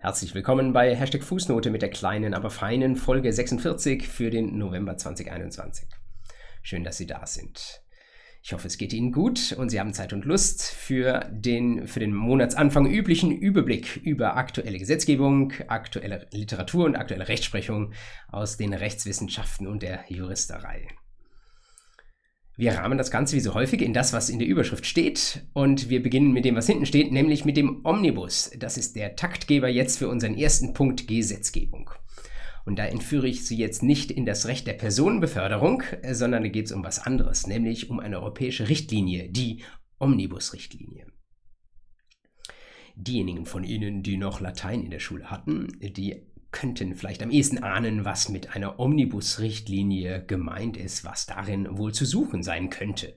Herzlich willkommen bei Hashtag Fußnote mit der kleinen, aber feinen Folge 46 für den November 2021. Schön, dass Sie da sind. Ich hoffe, es geht Ihnen gut und Sie haben Zeit und Lust für den für den Monatsanfang üblichen Überblick über aktuelle Gesetzgebung, aktuelle Literatur und aktuelle Rechtsprechung aus den Rechtswissenschaften und der Juristerei. Wir rahmen das Ganze wie so häufig in das, was in der Überschrift steht. Und wir beginnen mit dem, was hinten steht, nämlich mit dem Omnibus. Das ist der Taktgeber jetzt für unseren ersten Punkt Gesetzgebung. Und da entführe ich Sie jetzt nicht in das Recht der Personenbeförderung, sondern da geht es um was anderes, nämlich um eine europäische Richtlinie, die Omnibus-Richtlinie. Diejenigen von Ihnen, die noch Latein in der Schule hatten, die könnten vielleicht am ehesten ahnen, was mit einer Omnibus-Richtlinie gemeint ist, was darin wohl zu suchen sein könnte.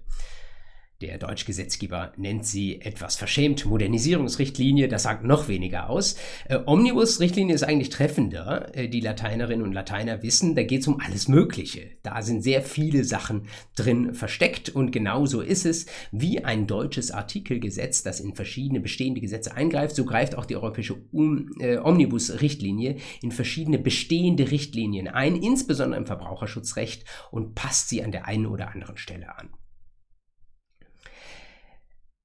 Der Deutschgesetzgeber nennt sie etwas verschämt Modernisierungsrichtlinie, das sagt noch weniger aus. Äh, Omnibus-Richtlinie ist eigentlich treffender. Äh, die Lateinerinnen und Lateiner wissen, da geht es um alles Mögliche. Da sind sehr viele Sachen drin versteckt und genauso ist es, wie ein deutsches Artikelgesetz, das in verschiedene bestehende Gesetze eingreift, so greift auch die europäische um, äh, Omnibus-Richtlinie in verschiedene bestehende Richtlinien ein, insbesondere im Verbraucherschutzrecht und passt sie an der einen oder anderen Stelle an.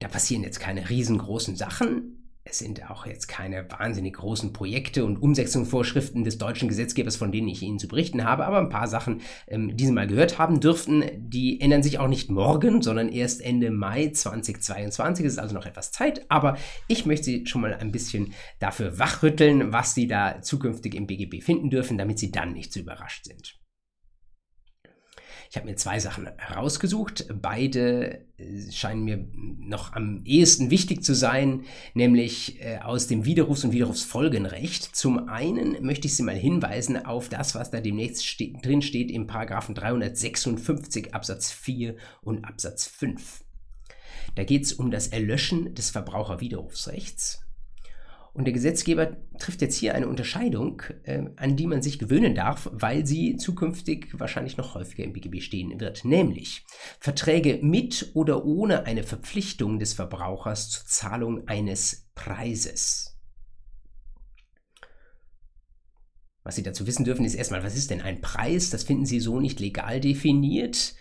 Da passieren jetzt keine riesengroßen Sachen. Es sind auch jetzt keine wahnsinnig großen Projekte und Umsetzungsvorschriften des deutschen Gesetzgebers, von denen ich Ihnen zu berichten habe, aber ein paar Sachen, ähm, die Sie mal gehört haben dürften, die ändern sich auch nicht morgen, sondern erst Ende Mai 2022. Es ist also noch etwas Zeit, aber ich möchte Sie schon mal ein bisschen dafür wachrütteln, was Sie da zukünftig im BGB finden dürfen, damit Sie dann nicht zu überrascht sind. Ich habe mir zwei Sachen herausgesucht. Beide äh, scheinen mir noch am ehesten wichtig zu sein, nämlich äh, aus dem Widerrufs- und Widerrufsfolgenrecht. Zum einen möchte ich Sie mal hinweisen auf das, was da demnächst ste drin steht im Paragraphen 356 Absatz 4 und Absatz 5. Da geht es um das Erlöschen des Verbraucherwiderrufsrechts. Und der Gesetzgeber trifft jetzt hier eine Unterscheidung, äh, an die man sich gewöhnen darf, weil sie zukünftig wahrscheinlich noch häufiger im BGB stehen wird. Nämlich Verträge mit oder ohne eine Verpflichtung des Verbrauchers zur Zahlung eines Preises. Was Sie dazu wissen dürfen, ist erstmal, was ist denn ein Preis? Das finden Sie so nicht legal definiert.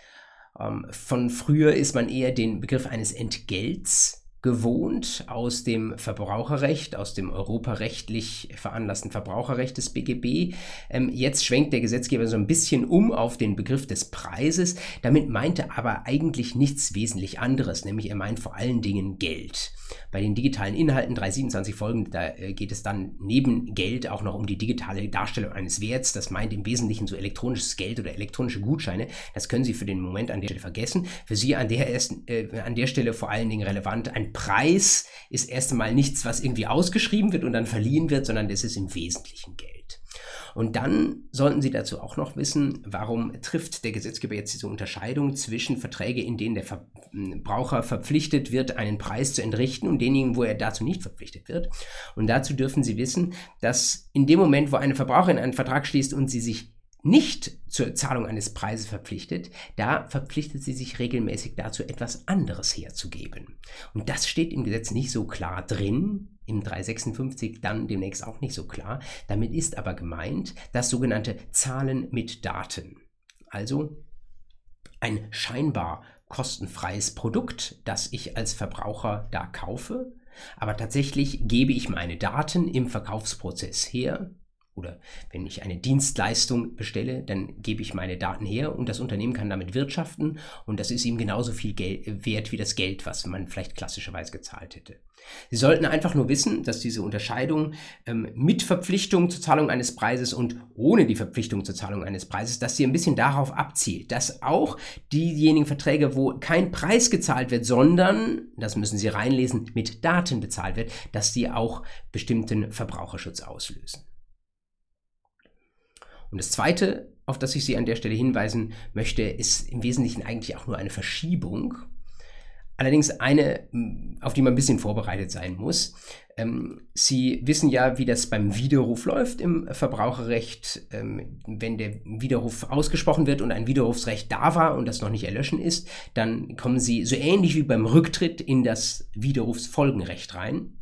Ähm, von früher ist man eher den Begriff eines Entgelts gewohnt aus dem Verbraucherrecht, aus dem europarechtlich veranlassten Verbraucherrecht des BGB. Ähm, jetzt schwenkt der Gesetzgeber so ein bisschen um auf den Begriff des Preises. Damit meint er aber eigentlich nichts wesentlich anderes, nämlich er meint vor allen Dingen Geld. Bei den digitalen Inhalten 327 Folgen, da äh, geht es dann neben Geld auch noch um die digitale Darstellung eines Werts. Das meint im Wesentlichen so elektronisches Geld oder elektronische Gutscheine. Das können Sie für den Moment an der Stelle vergessen. Für Sie an der, ersten, äh, an der Stelle vor allen Dingen relevant. Ein Preis ist erst einmal nichts, was irgendwie ausgeschrieben wird und dann verliehen wird, sondern das ist im Wesentlichen Geld. Und dann sollten Sie dazu auch noch wissen, warum trifft der Gesetzgeber jetzt diese Unterscheidung zwischen Verträge, in denen der Verbraucher verpflichtet wird, einen Preis zu entrichten und denjenigen, wo er dazu nicht verpflichtet wird. Und dazu dürfen Sie wissen, dass in dem Moment, wo eine Verbraucherin einen Vertrag schließt und sie sich nicht zur Zahlung eines Preises verpflichtet, da verpflichtet sie sich regelmäßig dazu, etwas anderes herzugeben. Und das steht im Gesetz nicht so klar drin, im 356 dann demnächst auch nicht so klar. Damit ist aber gemeint das sogenannte Zahlen mit Daten. Also ein scheinbar kostenfreies Produkt, das ich als Verbraucher da kaufe, aber tatsächlich gebe ich meine Daten im Verkaufsprozess her oder wenn ich eine Dienstleistung bestelle, dann gebe ich meine Daten her und das Unternehmen kann damit wirtschaften und das ist ihm genauso viel Geld, wert wie das Geld, was man vielleicht klassischerweise gezahlt hätte. Sie sollten einfach nur wissen, dass diese Unterscheidung ähm, mit Verpflichtung zur Zahlung eines Preises und ohne die Verpflichtung zur Zahlung eines Preises, dass sie ein bisschen darauf abzielt, dass auch diejenigen Verträge, wo kein Preis gezahlt wird, sondern, das müssen Sie reinlesen, mit Daten bezahlt wird, dass die auch bestimmten Verbraucherschutz auslösen. Und das Zweite, auf das ich Sie an der Stelle hinweisen möchte, ist im Wesentlichen eigentlich auch nur eine Verschiebung. Allerdings eine, auf die man ein bisschen vorbereitet sein muss. Ähm, Sie wissen ja, wie das beim Widerruf läuft im Verbraucherrecht. Ähm, wenn der Widerruf ausgesprochen wird und ein Widerrufsrecht da war und das noch nicht erlöschen ist, dann kommen Sie so ähnlich wie beim Rücktritt in das Widerrufsfolgenrecht rein.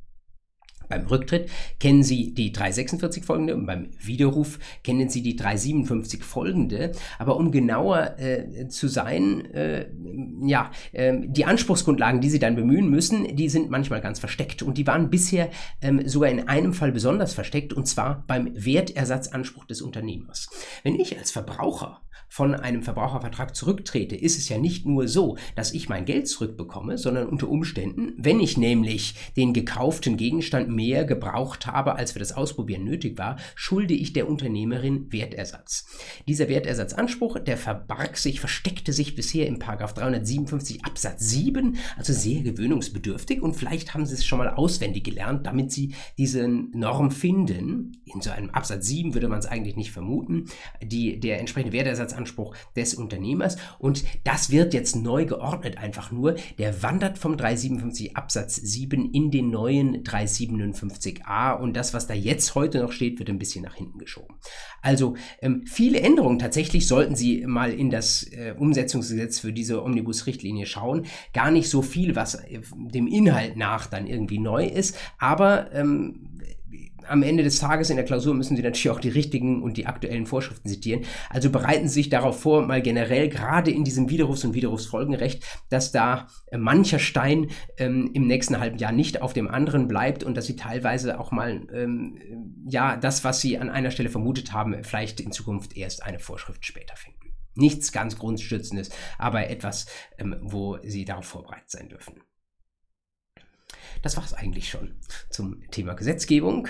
Beim Rücktritt kennen Sie die 346 folgende und beim Widerruf kennen Sie die 357 folgende. Aber um genauer äh, zu sein, äh, ja, äh, die Anspruchsgrundlagen, die Sie dann bemühen müssen, die sind manchmal ganz versteckt und die waren bisher ähm, sogar in einem Fall besonders versteckt und zwar beim Wertersatzanspruch des Unternehmers. Wenn ich als Verbraucher von einem Verbrauchervertrag zurücktrete, ist es ja nicht nur so, dass ich mein Geld zurückbekomme, sondern unter Umständen, wenn ich nämlich den gekauften Gegenstand mehr gebraucht habe, als für das Ausprobieren nötig war, schulde ich der Unternehmerin Wertersatz. Dieser Wertersatzanspruch, der verbarg sich, versteckte sich bisher im Paragraph 357 Absatz 7, also sehr gewöhnungsbedürftig und vielleicht haben Sie es schon mal auswendig gelernt, damit Sie diese Norm finden. In so einem Absatz 7 würde man es eigentlich nicht vermuten. Die, der entsprechende Wertersatzanspruch Anspruch des Unternehmers. Und das wird jetzt neu geordnet einfach nur. Der wandert vom 357 Absatz 7 in den neuen 357a und das, was da jetzt heute noch steht, wird ein bisschen nach hinten geschoben. Also ähm, viele Änderungen tatsächlich sollten Sie mal in das äh, Umsetzungsgesetz für diese Omnibus-Richtlinie schauen. Gar nicht so viel, was äh, dem Inhalt nach dann irgendwie neu ist, aber ähm, am Ende des Tages in der Klausur müssen Sie natürlich auch die richtigen und die aktuellen Vorschriften zitieren. Also bereiten Sie sich darauf vor, mal generell gerade in diesem Widerrufs- und Widerrufsfolgenrecht, dass da äh, mancher Stein ähm, im nächsten halben Jahr nicht auf dem anderen bleibt und dass Sie teilweise auch mal, ähm, ja, das, was Sie an einer Stelle vermutet haben, vielleicht in Zukunft erst eine Vorschrift später finden. Nichts ganz Grundstützendes, aber etwas, ähm, wo Sie darauf vorbereitet sein dürfen. Das war es eigentlich schon zum Thema Gesetzgebung.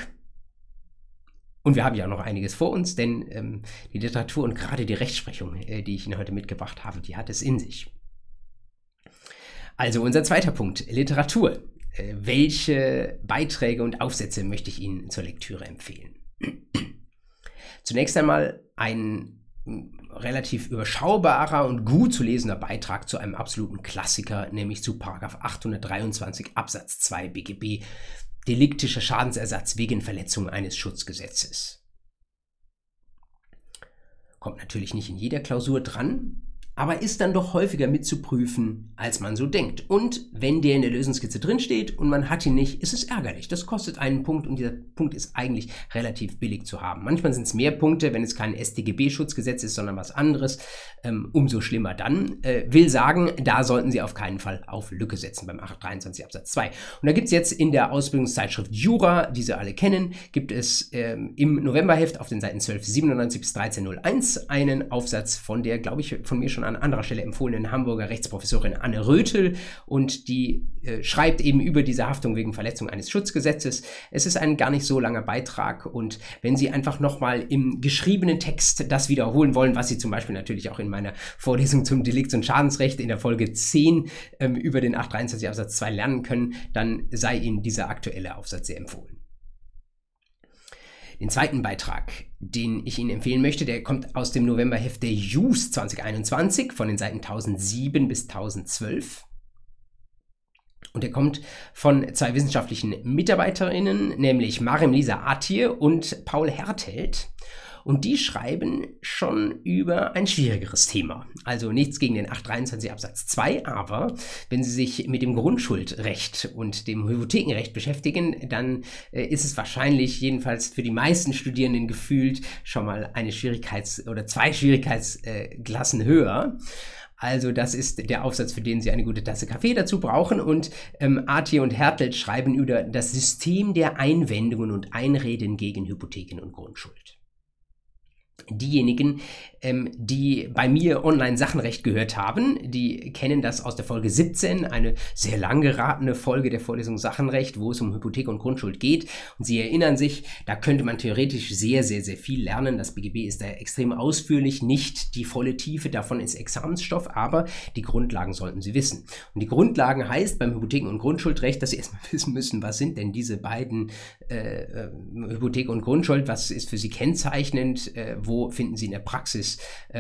Und wir haben ja noch einiges vor uns, denn ähm, die Literatur und gerade die Rechtsprechung, äh, die ich Ihnen heute mitgebracht habe, die hat es in sich. Also unser zweiter Punkt, Literatur. Äh, welche Beiträge und Aufsätze möchte ich Ihnen zur Lektüre empfehlen? Zunächst einmal ein relativ überschaubarer und gut zu lesender Beitrag zu einem absoluten Klassiker, nämlich zu 823 Absatz 2 BGB deliktischer Schadensersatz wegen Verletzung eines Schutzgesetzes. Kommt natürlich nicht in jeder Klausur dran, aber ist dann doch häufiger mitzuprüfen, als man so denkt. Und wenn der in der Lösungskizze drinsteht und man hat ihn nicht, ist es ärgerlich. Das kostet einen Punkt und dieser Punkt ist eigentlich relativ billig zu haben. Manchmal sind es mehr Punkte, wenn es kein StGB-Schutzgesetz ist, sondern was anderes. Ähm, umso schlimmer dann. Äh, will sagen, da sollten Sie auf keinen Fall auf Lücke setzen beim 823 Absatz 2. Und da gibt es jetzt in der Ausbildungszeitschrift Jura, die Sie alle kennen, gibt es ähm, im Novemberheft auf den Seiten 1297 bis 1301 einen Aufsatz von der, glaube ich, von mir schon an anderer Stelle empfohlenen Hamburger Rechtsprofessorin Anne Rötel und die äh, schreibt eben über diese Haftung wegen Verletzung eines Schutzgesetzes. Es ist ein gar nicht so langer Beitrag und wenn Sie einfach nochmal im geschriebenen Text das wiederholen wollen, was Sie zum Beispiel natürlich auch in meiner Vorlesung zum Delikts- und Schadensrecht in der Folge 10 ähm, über den 823 Absatz 2 lernen können, dann sei Ihnen dieser aktuelle Aufsatz sehr empfohlen. Den zweiten Beitrag, den ich Ihnen empfehlen möchte, der kommt aus dem Novemberheft der JUS 2021 von den Seiten 1007 bis 1012. Und der kommt von zwei wissenschaftlichen Mitarbeiterinnen, nämlich Marim Lisa Atje und Paul Hertelt. Und die schreiben schon über ein schwierigeres Thema. Also nichts gegen den 823 Absatz 2, aber wenn Sie sich mit dem Grundschuldrecht und dem Hypothekenrecht beschäftigen, dann äh, ist es wahrscheinlich jedenfalls für die meisten Studierenden gefühlt schon mal eine Schwierigkeits- oder zwei Schwierigkeitsklassen höher. Also das ist der Aufsatz, für den Sie eine gute Tasse Kaffee dazu brauchen. Und ähm, Artie und Hertel schreiben über das System der Einwendungen und Einreden gegen Hypotheken und Grundschuld diejenigen, ähm, die bei mir online Sachenrecht gehört haben, die kennen das aus der Folge 17, eine sehr lang geratene Folge der Vorlesung Sachenrecht, wo es um Hypothek und Grundschuld geht. Und Sie erinnern sich, da könnte man theoretisch sehr, sehr, sehr viel lernen. Das BGB ist da extrem ausführlich, nicht die volle Tiefe davon ist Examensstoff, aber die Grundlagen sollten Sie wissen. Und die Grundlagen heißt beim Hypotheken- und Grundschuldrecht, dass Sie erstmal wissen müssen, was sind denn diese beiden äh, äh, Hypothek und Grundschuld, was ist für Sie kennzeichnend, äh, wo finden sie in der Praxis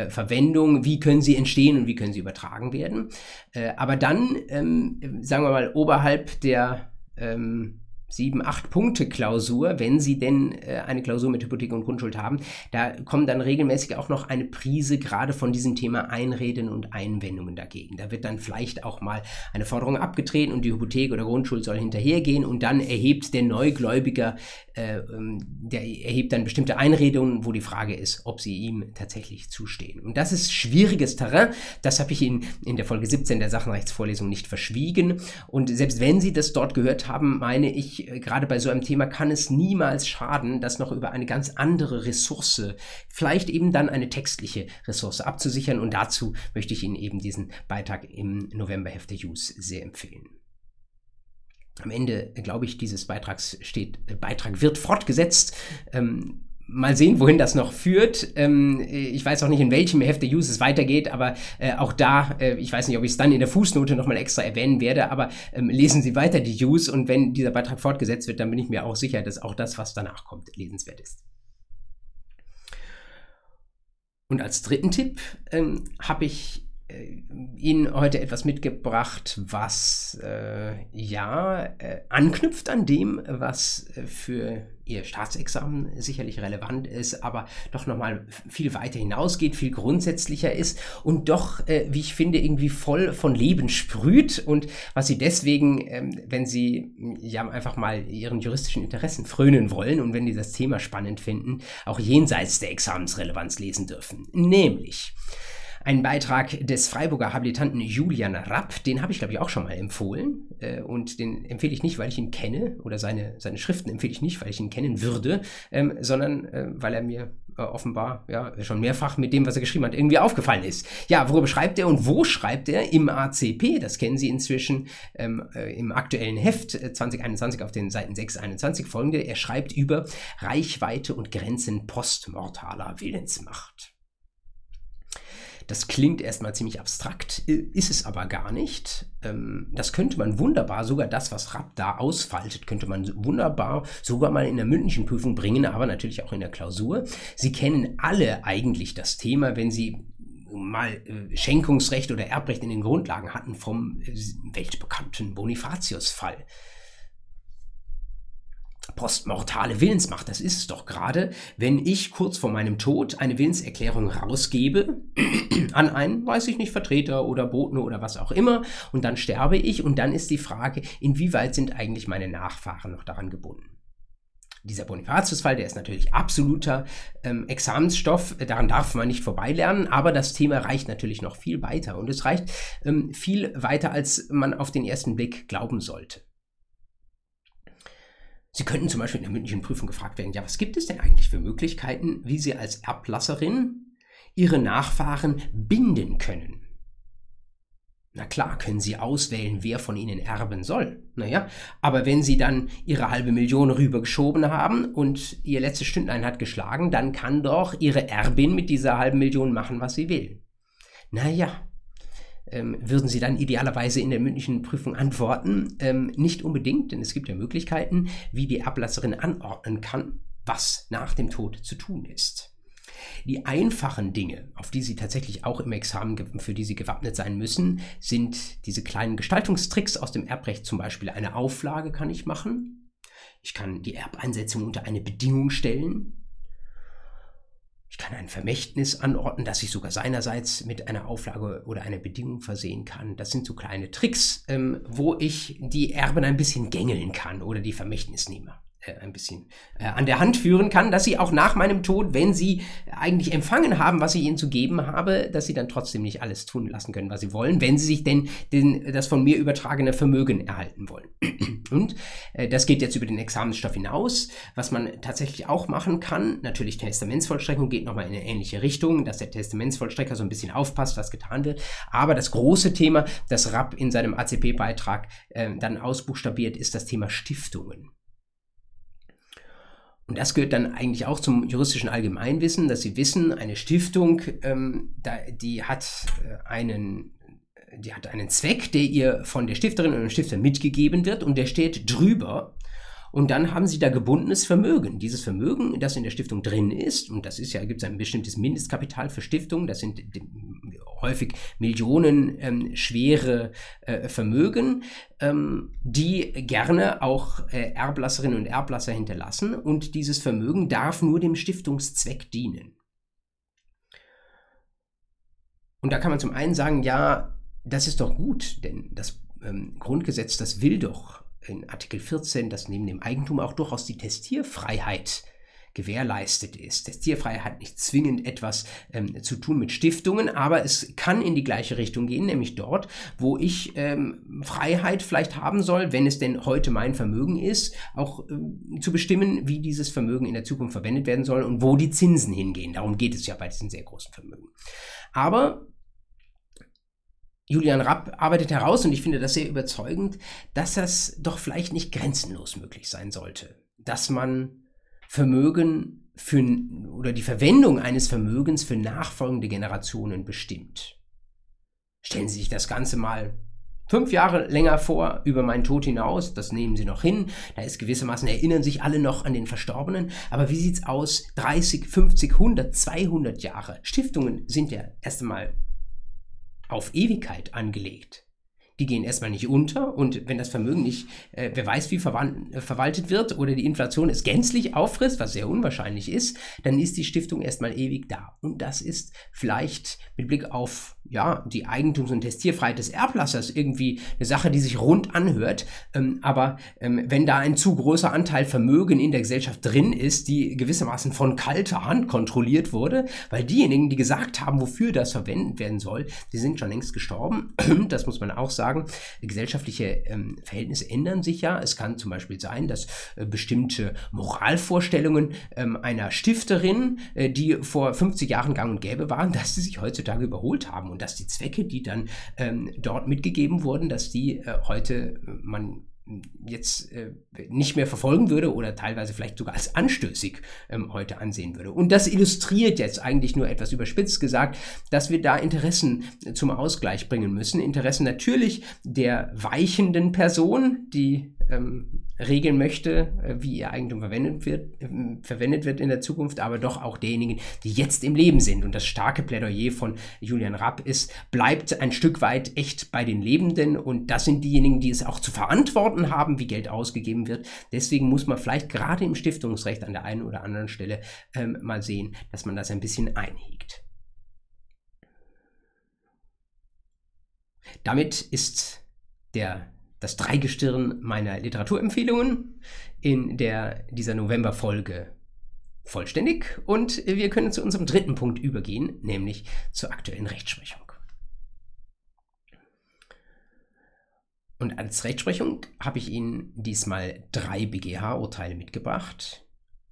Verwendung, wie können sie entstehen und wie können sie übertragen werden. Äh, aber dann, ähm, sagen wir mal, oberhalb der ähm, sieben, acht Punkte Klausur, wenn Sie denn äh, eine Klausur mit Hypothek und Grundschuld haben. Da kommen dann regelmäßig auch noch eine Prise gerade von diesem Thema Einreden und Einwendungen dagegen. Da wird dann vielleicht auch mal eine Forderung abgetreten und die Hypothek oder Grundschuld soll hinterhergehen und dann erhebt der Neugläubiger, äh, ähm, der erhebt dann bestimmte Einredungen, wo die Frage ist, ob sie ihm tatsächlich zustehen. Und das ist schwieriges Terrain. Das habe ich Ihnen in der Folge 17 der Sachenrechtsvorlesung nicht verschwiegen. Und selbst wenn Sie das dort gehört haben, meine ich, gerade bei so einem Thema kann es niemals schaden, das noch über eine ganz andere Ressource, vielleicht eben dann eine textliche Ressource abzusichern. Und dazu möchte ich Ihnen eben diesen Beitrag im Novemberheft der Use sehr empfehlen. Am Ende, glaube ich, dieses Beitrags steht, äh, Beitrag wird fortgesetzt. Ähm, mal sehen, wohin das noch führt. Ähm, ich weiß auch nicht, in welchem Heft der Use es weitergeht, aber äh, auch da, äh, ich weiß nicht, ob ich es dann in der Fußnote nochmal extra erwähnen werde, aber ähm, lesen Sie weiter die Use und wenn dieser Beitrag fortgesetzt wird, dann bin ich mir auch sicher, dass auch das, was danach kommt, lesenswert ist. Und als dritten Tipp ähm, habe ich äh, Ihnen heute etwas mitgebracht, was äh, ja äh, anknüpft an dem, was äh, für Ihr Staatsexamen sicherlich relevant ist, aber doch nochmal viel weiter hinausgeht, viel grundsätzlicher ist und doch, äh, wie ich finde, irgendwie voll von Leben sprüht und was Sie deswegen, ähm, wenn Sie ja einfach mal Ihren juristischen Interessen frönen wollen und wenn Sie das Thema spannend finden, auch jenseits der Examensrelevanz lesen dürfen. Nämlich ein Beitrag des Freiburger Habilitanten Julian Rapp, den habe ich glaube ich auch schon mal empfohlen äh, und den empfehle ich nicht, weil ich ihn kenne oder seine, seine Schriften empfehle ich nicht, weil ich ihn kennen würde, ähm, sondern äh, weil er mir äh, offenbar ja schon mehrfach mit dem, was er geschrieben hat, irgendwie aufgefallen ist. Ja, worüber schreibt er und wo schreibt er? Im ACP, das kennen Sie inzwischen ähm, äh, im aktuellen Heft 2021 äh, auf den Seiten 621 folgende. Er schreibt über Reichweite und Grenzen postmortaler Willensmacht. Das klingt erstmal ziemlich abstrakt, ist es aber gar nicht. Ähm, das könnte man wunderbar, sogar das, was Rapp da ausfaltet, könnte man wunderbar sogar mal in der mündlichen Prüfung bringen, aber natürlich auch in der Klausur. Sie kennen alle eigentlich das Thema, wenn Sie mal äh, Schenkungsrecht oder Erbrecht in den Grundlagen hatten vom äh, weltbekannten Bonifatius-Fall postmortale Willensmacht, das ist es doch gerade, wenn ich kurz vor meinem Tod eine Willenserklärung rausgebe an einen, weiß ich nicht, Vertreter oder Boten oder was auch immer und dann sterbe ich und dann ist die Frage, inwieweit sind eigentlich meine Nachfahren noch daran gebunden. Dieser Bonifatius-Fall, der ist natürlich absoluter ähm, Examensstoff, daran darf man nicht vorbeilernen, aber das Thema reicht natürlich noch viel weiter und es reicht ähm, viel weiter, als man auf den ersten Blick glauben sollte. Sie könnten zum Beispiel in der mündlichen Prüfung gefragt werden, ja, was gibt es denn eigentlich für Möglichkeiten, wie Sie als Erblasserin Ihre Nachfahren binden können? Na klar, können Sie auswählen, wer von Ihnen erben soll. Naja, aber wenn Sie dann Ihre halbe Million rübergeschoben haben und Ihr letztes Stündlein hat geschlagen, dann kann doch Ihre Erbin mit dieser halben Million machen, was sie will. Naja, ähm, würden Sie dann idealerweise in der mündlichen Prüfung antworten? Ähm, nicht unbedingt, denn es gibt ja Möglichkeiten, wie die Ablasserin anordnen kann, was nach dem Tod zu tun ist. Die einfachen Dinge, auf die Sie tatsächlich auch im Examen, für die Sie gewappnet sein müssen, sind diese kleinen Gestaltungstricks aus dem Erbrecht, zum Beispiel eine Auflage kann ich machen. Ich kann die Erbeinsetzung unter eine Bedingung stellen. Ich kann ein Vermächtnis anordnen, das ich sogar seinerseits mit einer Auflage oder einer Bedingung versehen kann. Das sind so kleine Tricks, ähm, wo ich die Erben ein bisschen gängeln kann oder die Vermächtnisnehmer ein bisschen äh, an der Hand führen kann, dass sie auch nach meinem Tod, wenn sie eigentlich empfangen haben, was ich ihnen zu geben habe, dass sie dann trotzdem nicht alles tun lassen können, was sie wollen, wenn sie sich denn den, das von mir übertragene Vermögen erhalten wollen. Und äh, das geht jetzt über den Examensstoff hinaus. Was man tatsächlich auch machen kann, natürlich Testamentsvollstreckung geht nochmal in eine ähnliche Richtung, dass der Testamentsvollstrecker so ein bisschen aufpasst, was getan wird. Aber das große Thema, das Rapp in seinem ACP-Beitrag äh, dann ausbuchstabiert, ist das Thema Stiftungen. Und das gehört dann eigentlich auch zum juristischen Allgemeinwissen, dass Sie wissen, eine Stiftung, ähm, da, die hat äh, einen die hat einen Zweck, der ihr von der Stifterin und dem Stifter mitgegeben wird und der steht drüber. Und dann haben sie da gebundenes Vermögen. Dieses Vermögen, das in der Stiftung drin ist, und das ist ja, gibt es ein bestimmtes Mindestkapital für Stiftungen, das sind häufig Millionen ähm, schwere äh, Vermögen, ähm, die gerne auch äh, Erblasserinnen und Erblasser hinterlassen und dieses Vermögen darf nur dem Stiftungszweck dienen. Und da kann man zum einen sagen, ja, das ist doch gut, denn das ähm, Grundgesetz, das will doch in Artikel 14, dass neben dem Eigentum auch durchaus die Testierfreiheit gewährleistet ist. Testierfreiheit hat nicht zwingend etwas ähm, zu tun mit Stiftungen, aber es kann in die gleiche Richtung gehen, nämlich dort, wo ich ähm, Freiheit vielleicht haben soll, wenn es denn heute mein Vermögen ist, auch ähm, zu bestimmen, wie dieses Vermögen in der Zukunft verwendet werden soll und wo die Zinsen hingehen. Darum geht es ja bei diesen sehr großen Vermögen. Aber Julian Rapp arbeitet heraus, und ich finde das sehr überzeugend, dass das doch vielleicht nicht grenzenlos möglich sein sollte. Dass man Vermögen für, oder die Verwendung eines Vermögens für nachfolgende Generationen bestimmt. Stellen Sie sich das Ganze mal fünf Jahre länger vor, über meinen Tod hinaus, das nehmen Sie noch hin, da ist gewissermaßen, erinnern sich alle noch an den Verstorbenen, aber wie sieht's aus, 30, 50, 100, 200 Jahre? Stiftungen sind ja erst einmal auf Ewigkeit angelegt. Die gehen erstmal nicht unter und wenn das Vermögen nicht, äh, wer weiß wie äh, verwaltet wird oder die Inflation es gänzlich auffrisst, was sehr unwahrscheinlich ist, dann ist die Stiftung erstmal ewig da. Und das ist vielleicht mit Blick auf ja, die Eigentums- und Testierfreiheit des Erblassers irgendwie eine Sache, die sich rund anhört. Ähm, aber ähm, wenn da ein zu großer Anteil Vermögen in der Gesellschaft drin ist, die gewissermaßen von kalter Hand kontrolliert wurde, weil diejenigen, die gesagt haben, wofür das verwendet werden soll, die sind schon längst gestorben. Das muss man auch sagen. Gesellschaftliche ähm, Verhältnisse ändern sich ja. Es kann zum Beispiel sein, dass äh, bestimmte Moralvorstellungen ähm, einer Stifterin, äh, die vor 50 Jahren gang und gäbe waren, dass sie sich heutzutage überholt haben und dass die Zwecke, die dann ähm, dort mitgegeben wurden, dass die äh, heute äh, man jetzt äh, nicht mehr verfolgen würde oder teilweise vielleicht sogar als anstößig ähm, heute ansehen würde. Und das illustriert jetzt eigentlich nur etwas überspitzt gesagt, dass wir da Interessen zum Ausgleich bringen müssen. Interessen natürlich der weichenden Person, die ähm, regeln möchte, äh, wie ihr Eigentum verwendet wird, äh, verwendet wird in der Zukunft, aber doch auch derjenigen, die jetzt im Leben sind. Und das starke Plädoyer von Julian Rapp ist, bleibt ein Stück weit echt bei den Lebenden und das sind diejenigen, die es auch zu verantworten haben, wie Geld ausgegeben wird. Deswegen muss man vielleicht gerade im Stiftungsrecht an der einen oder anderen Stelle ähm, mal sehen, dass man das ein bisschen einhegt. Damit ist der das Dreigestirn meiner Literaturempfehlungen in der, dieser Novemberfolge vollständig und wir können zu unserem dritten Punkt übergehen, nämlich zur aktuellen Rechtsprechung. Und als Rechtsprechung habe ich Ihnen diesmal drei BGH-Urteile mitgebracht.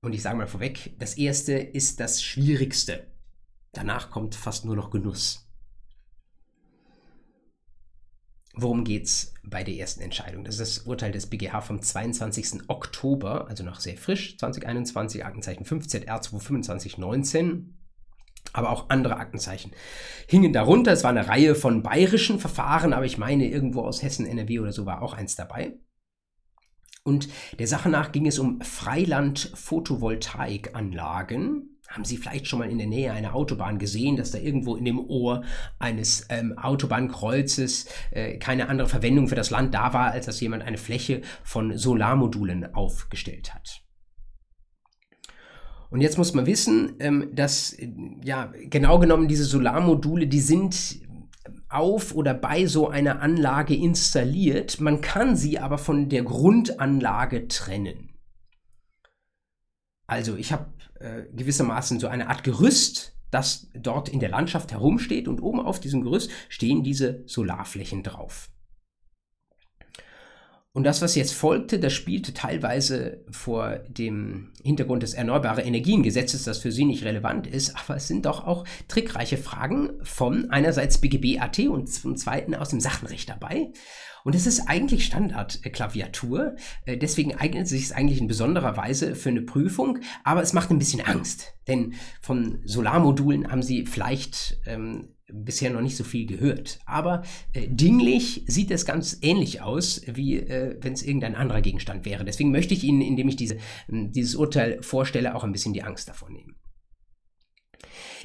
Und ich sage mal vorweg, das erste ist das Schwierigste. Danach kommt fast nur noch Genuss. Worum geht es bei der ersten Entscheidung? Das ist das Urteil des BGH vom 22. Oktober, also noch sehr frisch, 2021, Aktenzeichen 5ZR 22519. Aber auch andere Aktenzeichen hingen darunter. Es war eine Reihe von bayerischen Verfahren, aber ich meine, irgendwo aus Hessen, NRW oder so war auch eins dabei. Und der Sache nach ging es um Freiland-Photovoltaikanlagen haben Sie vielleicht schon mal in der Nähe einer Autobahn gesehen, dass da irgendwo in dem Ohr eines ähm, Autobahnkreuzes äh, keine andere Verwendung für das Land da war, als dass jemand eine Fläche von Solarmodulen aufgestellt hat? Und jetzt muss man wissen, ähm, dass ja genau genommen diese Solarmodule, die sind auf oder bei so einer Anlage installiert. Man kann sie aber von der Grundanlage trennen. Also ich habe äh, gewissermaßen so eine Art Gerüst, das dort in der Landschaft herumsteht und oben auf diesem Gerüst stehen diese Solarflächen drauf. Und das, was jetzt folgte, das spielte teilweise vor dem Hintergrund des Erneuerbare Energiengesetzes, das für Sie nicht relevant ist, aber es sind doch auch trickreiche Fragen von einerseits BGB AT und zum zweiten aus dem Sachenrecht dabei. Und es ist eigentlich Standardklaviatur. Äh, deswegen eignet es sich eigentlich in besonderer Weise für eine Prüfung, aber es macht ein bisschen Angst. Denn von Solarmodulen haben Sie vielleicht ähm, bisher noch nicht so viel gehört. Aber äh, dinglich sieht es ganz ähnlich aus, wie äh, wenn es irgendein anderer Gegenstand wäre. Deswegen möchte ich Ihnen, indem ich diese, dieses Urteil vorstelle, auch ein bisschen die Angst davor nehmen.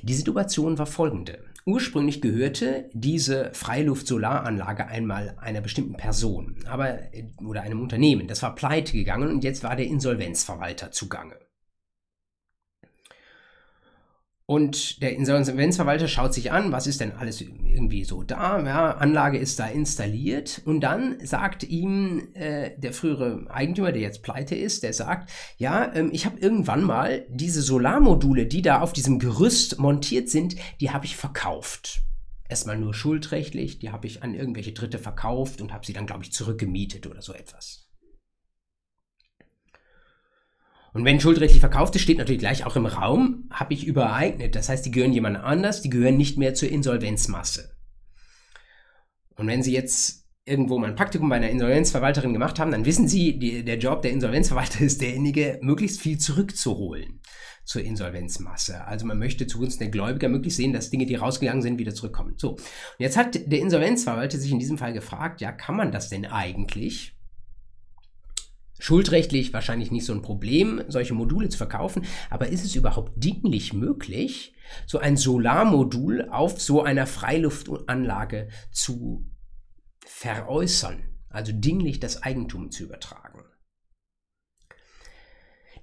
Die Situation war folgende. Ursprünglich gehörte diese Freiluft-Solaranlage einmal einer bestimmten Person aber, oder einem Unternehmen. Das war pleite gegangen und jetzt war der Insolvenzverwalter zugange. Und der Insolvenzverwalter schaut sich an, was ist denn alles irgendwie so da. Ja, Anlage ist da installiert. Und dann sagt ihm äh, der frühere Eigentümer, der jetzt pleite ist, der sagt, ja, ähm, ich habe irgendwann mal diese Solarmodule, die da auf diesem Gerüst montiert sind, die habe ich verkauft. Erstmal nur schuldrechtlich, die habe ich an irgendwelche Dritte verkauft und habe sie dann, glaube ich, zurückgemietet oder so etwas. Und wenn schuldrechtlich verkauft ist, steht natürlich gleich auch im Raum, habe ich übereignet. Das heißt, die gehören jemand anders, die gehören nicht mehr zur Insolvenzmasse. Und wenn Sie jetzt irgendwo mal ein Praktikum bei einer Insolvenzverwalterin gemacht haben, dann wissen Sie, die, der Job der Insolvenzverwalter ist derjenige, möglichst viel zurückzuholen zur Insolvenzmasse. Also man möchte zugunsten der Gläubiger möglichst sehen, dass Dinge, die rausgegangen sind, wieder zurückkommen. So, und jetzt hat der Insolvenzverwalter sich in diesem Fall gefragt, ja, kann man das denn eigentlich? Schuldrechtlich wahrscheinlich nicht so ein Problem, solche Module zu verkaufen, aber ist es überhaupt dinglich möglich, so ein Solarmodul auf so einer Freiluftanlage zu veräußern, also dinglich das Eigentum zu übertragen?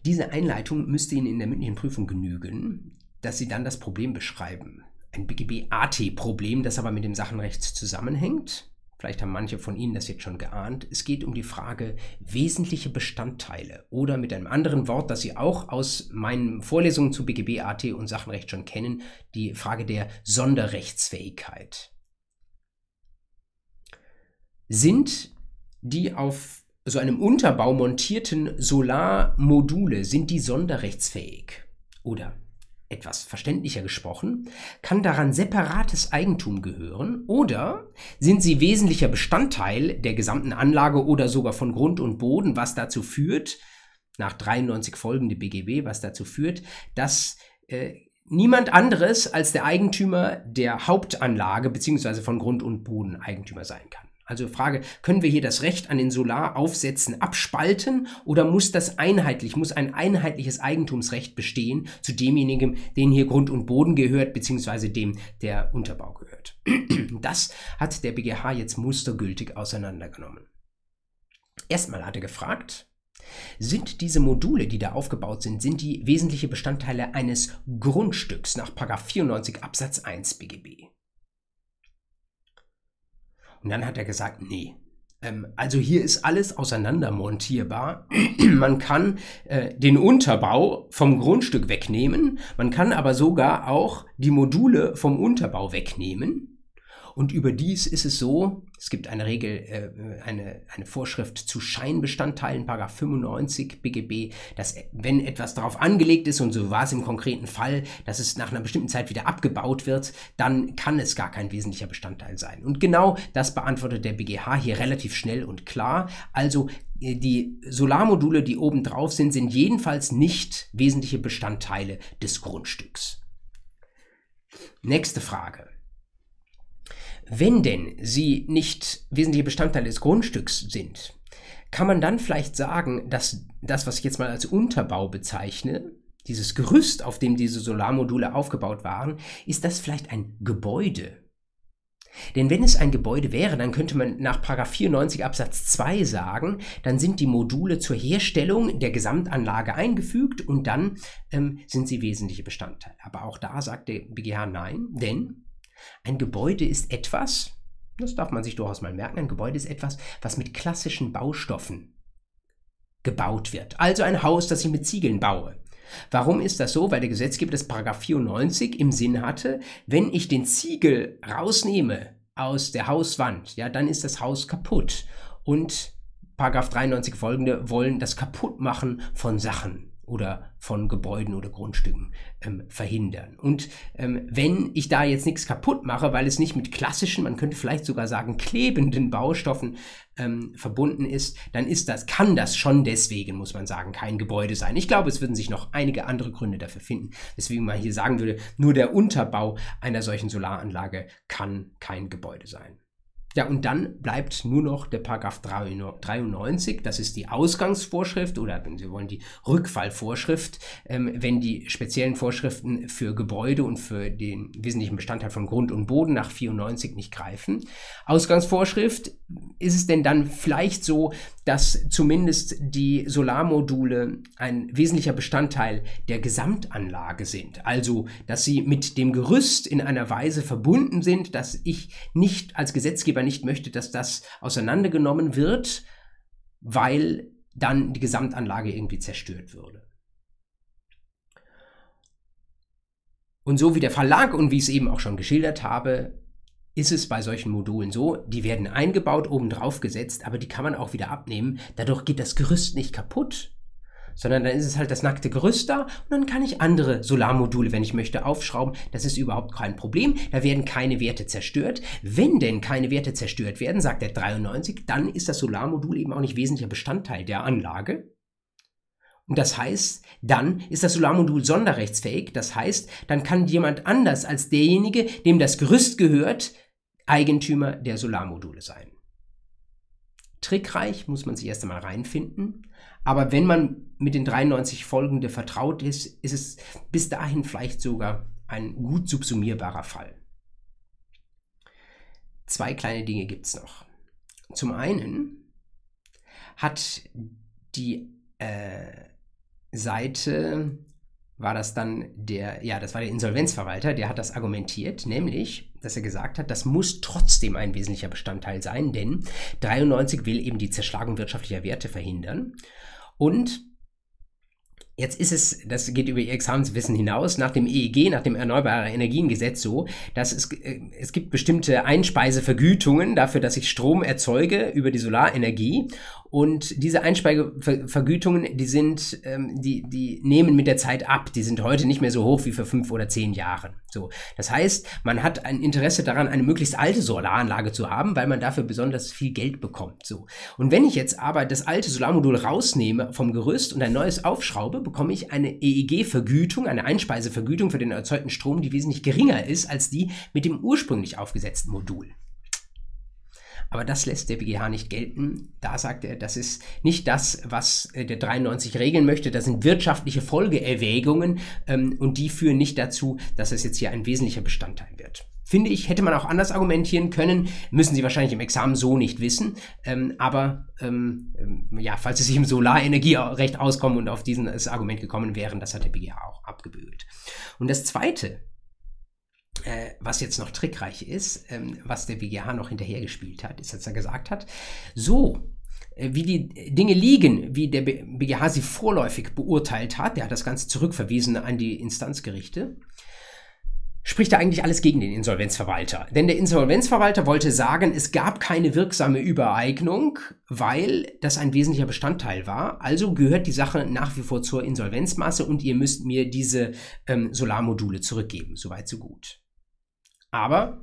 Diese Einleitung müsste Ihnen in der mündlichen Prüfung genügen, dass Sie dann das Problem beschreiben. Ein BGB-AT-Problem, das aber mit dem Sachenrecht zusammenhängt Vielleicht haben manche von Ihnen das jetzt schon geahnt. Es geht um die Frage wesentliche Bestandteile oder mit einem anderen Wort, das Sie auch aus meinen Vorlesungen zu BGB, AT und Sachenrecht schon kennen, die Frage der Sonderrechtsfähigkeit. Sind die auf so einem Unterbau montierten Solarmodule, sind die sonderrechtsfähig? Oder etwas verständlicher gesprochen, kann daran separates Eigentum gehören oder sind sie wesentlicher Bestandteil der gesamten Anlage oder sogar von Grund und Boden, was dazu führt, nach 93 folgende BGB, was dazu führt, dass äh, niemand anderes als der Eigentümer der Hauptanlage bzw. von Grund und Boden Eigentümer sein kann. Also Frage, können wir hier das Recht an den Solaraufsätzen abspalten oder muss das einheitlich, muss ein einheitliches Eigentumsrecht bestehen zu demjenigen, den hier Grund und Boden gehört, beziehungsweise dem der Unterbau gehört? Das hat der BGH jetzt mustergültig auseinandergenommen. Erstmal hat er gefragt, sind diese Module, die da aufgebaut sind, sind die wesentliche Bestandteile eines Grundstücks nach 94 Absatz 1 BGB? Und dann hat er gesagt, nee. Ähm, also hier ist alles auseinandermontierbar. man kann äh, den Unterbau vom Grundstück wegnehmen, man kann aber sogar auch die Module vom Unterbau wegnehmen. Und überdies ist es so, es gibt eine Regel, äh, eine, eine Vorschrift zu Scheinbestandteilen, Paragraph 95 BGB, dass wenn etwas darauf angelegt ist, und so war es im konkreten Fall, dass es nach einer bestimmten Zeit wieder abgebaut wird, dann kann es gar kein wesentlicher Bestandteil sein. Und genau das beantwortet der BGH hier relativ schnell und klar. Also äh, die Solarmodule, die oben drauf sind, sind jedenfalls nicht wesentliche Bestandteile des Grundstücks. Nächste Frage. Wenn denn sie nicht wesentliche Bestandteile des Grundstücks sind, kann man dann vielleicht sagen, dass das, was ich jetzt mal als Unterbau bezeichne, dieses Gerüst, auf dem diese Solarmodule aufgebaut waren, ist das vielleicht ein Gebäude? Denn wenn es ein Gebäude wäre, dann könnte man nach 94 Absatz 2 sagen, dann sind die Module zur Herstellung der Gesamtanlage eingefügt und dann ähm, sind sie wesentliche Bestandteile. Aber auch da sagt der BGH nein, denn ein Gebäude ist etwas, das darf man sich durchaus mal merken, ein Gebäude ist etwas, was mit klassischen Baustoffen gebaut wird. Also ein Haus, das ich mit Ziegeln baue. Warum ist das so? Weil der Gesetzgeber des Paragraph 94 im Sinn hatte, wenn ich den Ziegel rausnehme aus der Hauswand, ja, dann ist das Haus kaputt. Und Paragraph 93 folgende wollen das Kaputtmachen von Sachen oder von Gebäuden oder Grundstücken ähm, verhindern. Und ähm, wenn ich da jetzt nichts kaputt mache, weil es nicht mit klassischen, man könnte vielleicht sogar sagen klebenden Baustoffen ähm, verbunden ist, dann ist das, kann das schon deswegen, muss man sagen, kein Gebäude sein. Ich glaube, es würden sich noch einige andere Gründe dafür finden, weswegen man hier sagen würde, nur der Unterbau einer solchen Solaranlage kann kein Gebäude sein. Ja, und dann bleibt nur noch der Paragraph 93, das ist die Ausgangsvorschrift oder wenn Sie wollen, die Rückfallvorschrift, ähm, wenn die speziellen Vorschriften für Gebäude und für den wesentlichen Bestandteil von Grund und Boden nach 94 nicht greifen. Ausgangsvorschrift, ist es denn dann vielleicht so, dass zumindest die Solarmodule ein wesentlicher Bestandteil der Gesamtanlage sind? Also, dass sie mit dem Gerüst in einer Weise verbunden sind, dass ich nicht als Gesetzgeber nicht möchte, dass das auseinandergenommen wird, weil dann die Gesamtanlage irgendwie zerstört würde. Und so wie der Verlag und wie ich es eben auch schon geschildert habe, ist es bei solchen Modulen so, die werden eingebaut, oben drauf gesetzt, aber die kann man auch wieder abnehmen. Dadurch geht das Gerüst nicht kaputt sondern dann ist es halt das nackte Gerüst da und dann kann ich andere Solarmodule, wenn ich möchte, aufschrauben. Das ist überhaupt kein Problem. Da werden keine Werte zerstört. Wenn denn keine Werte zerstört werden, sagt der 93, dann ist das Solarmodul eben auch nicht wesentlicher Bestandteil der Anlage. Und das heißt, dann ist das Solarmodul sonderrechtsfähig. Das heißt, dann kann jemand anders als derjenige, dem das Gerüst gehört, Eigentümer der Solarmodule sein. Trickreich muss man sich erst einmal reinfinden. Aber wenn man mit den 93 folgende vertraut ist, ist es bis dahin vielleicht sogar ein gut subsumierbarer Fall. Zwei kleine Dinge gibt es noch. Zum einen hat die äh, Seite, war das dann der, ja, das war der Insolvenzverwalter, der hat das argumentiert, nämlich, dass er gesagt hat, das muss trotzdem ein wesentlicher Bestandteil sein, denn 93 will eben die Zerschlagung wirtschaftlicher Werte verhindern. Und Jetzt ist es, das geht über Ihr Examenswissen hinaus, nach dem EEG, nach dem Erneuerbare Energiengesetz so, dass es, äh, es gibt bestimmte Einspeisevergütungen dafür, dass ich Strom erzeuge über die Solarenergie und diese Einspeisevergütungen, die sind, ähm, die, die nehmen mit der Zeit ab. Die sind heute nicht mehr so hoch wie vor fünf oder zehn Jahren. So. Das heißt, man hat ein Interesse daran, eine möglichst alte Solaranlage zu haben, weil man dafür besonders viel Geld bekommt. So. Und wenn ich jetzt aber das alte Solarmodul rausnehme vom Gerüst und ein neues aufschraube, bekomme ich eine EEG-Vergütung, eine Einspeisevergütung für den erzeugten Strom, die wesentlich geringer ist als die mit dem ursprünglich aufgesetzten Modul. Aber das lässt der BGH nicht gelten. Da sagt er, das ist nicht das, was äh, der 93 regeln möchte. Das sind wirtschaftliche Folgeerwägungen ähm, und die führen nicht dazu, dass es jetzt hier ein wesentlicher Bestandteil wird. Finde ich, hätte man auch anders argumentieren können, müssen Sie wahrscheinlich im Examen so nicht wissen. Ähm, aber ähm, ähm ja, falls Sie sich im Solarenergierecht auskommen und auf dieses Argument gekommen wären, das hat der BGH auch abgebügelt. Und das Zweite, äh, was jetzt noch trickreich ist, ähm, was der BGH noch hinterhergespielt hat, ist, dass er gesagt hat, so, äh, wie die Dinge liegen, wie der BGH sie vorläufig beurteilt hat, der hat das Ganze zurückverwiesen an die Instanzgerichte, spricht da eigentlich alles gegen den Insolvenzverwalter. Denn der Insolvenzverwalter wollte sagen, es gab keine wirksame Übereignung, weil das ein wesentlicher Bestandteil war. Also gehört die Sache nach wie vor zur Insolvenzmasse und ihr müsst mir diese ähm, Solarmodule zurückgeben. Soweit, so gut. Aber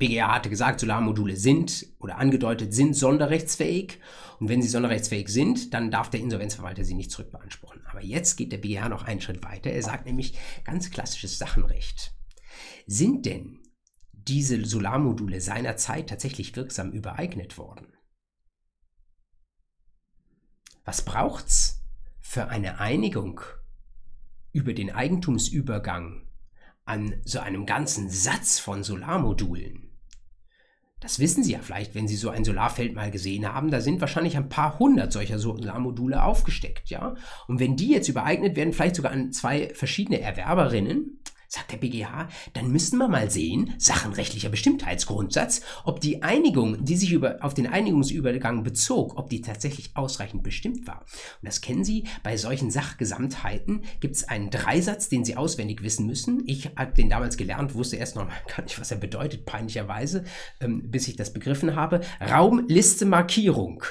BGA hatte gesagt, Solarmodule sind oder angedeutet sind sonderrechtsfähig. Und wenn sie sonderrechtsfähig sind, dann darf der Insolvenzverwalter sie nicht zurückbeanspruchen. Aber jetzt geht der BGH noch einen Schritt weiter. Er sagt nämlich ganz klassisches Sachenrecht. Sind denn diese Solarmodule seinerzeit tatsächlich wirksam übereignet worden? Was braucht's für eine Einigung über den Eigentumsübergang an so einem ganzen Satz von Solarmodulen. Das wissen Sie ja vielleicht, wenn Sie so ein Solarfeld mal gesehen haben. Da sind wahrscheinlich ein paar hundert solcher Solarmodule aufgesteckt, ja. Und wenn die jetzt übereignet werden, vielleicht sogar an zwei verschiedene Erwerberinnen, sagt der BGH, dann müssten wir mal sehen, sachenrechtlicher Bestimmtheitsgrundsatz, ob die Einigung, die sich über, auf den Einigungsübergang bezog, ob die tatsächlich ausreichend bestimmt war. Und das kennen Sie, bei solchen Sachgesamtheiten gibt es einen Dreisatz, den Sie auswendig wissen müssen. Ich habe den damals gelernt, wusste erst noch gar nicht, was er bedeutet, peinlicherweise, ähm, bis ich das begriffen habe. Raum, Liste, Markierung.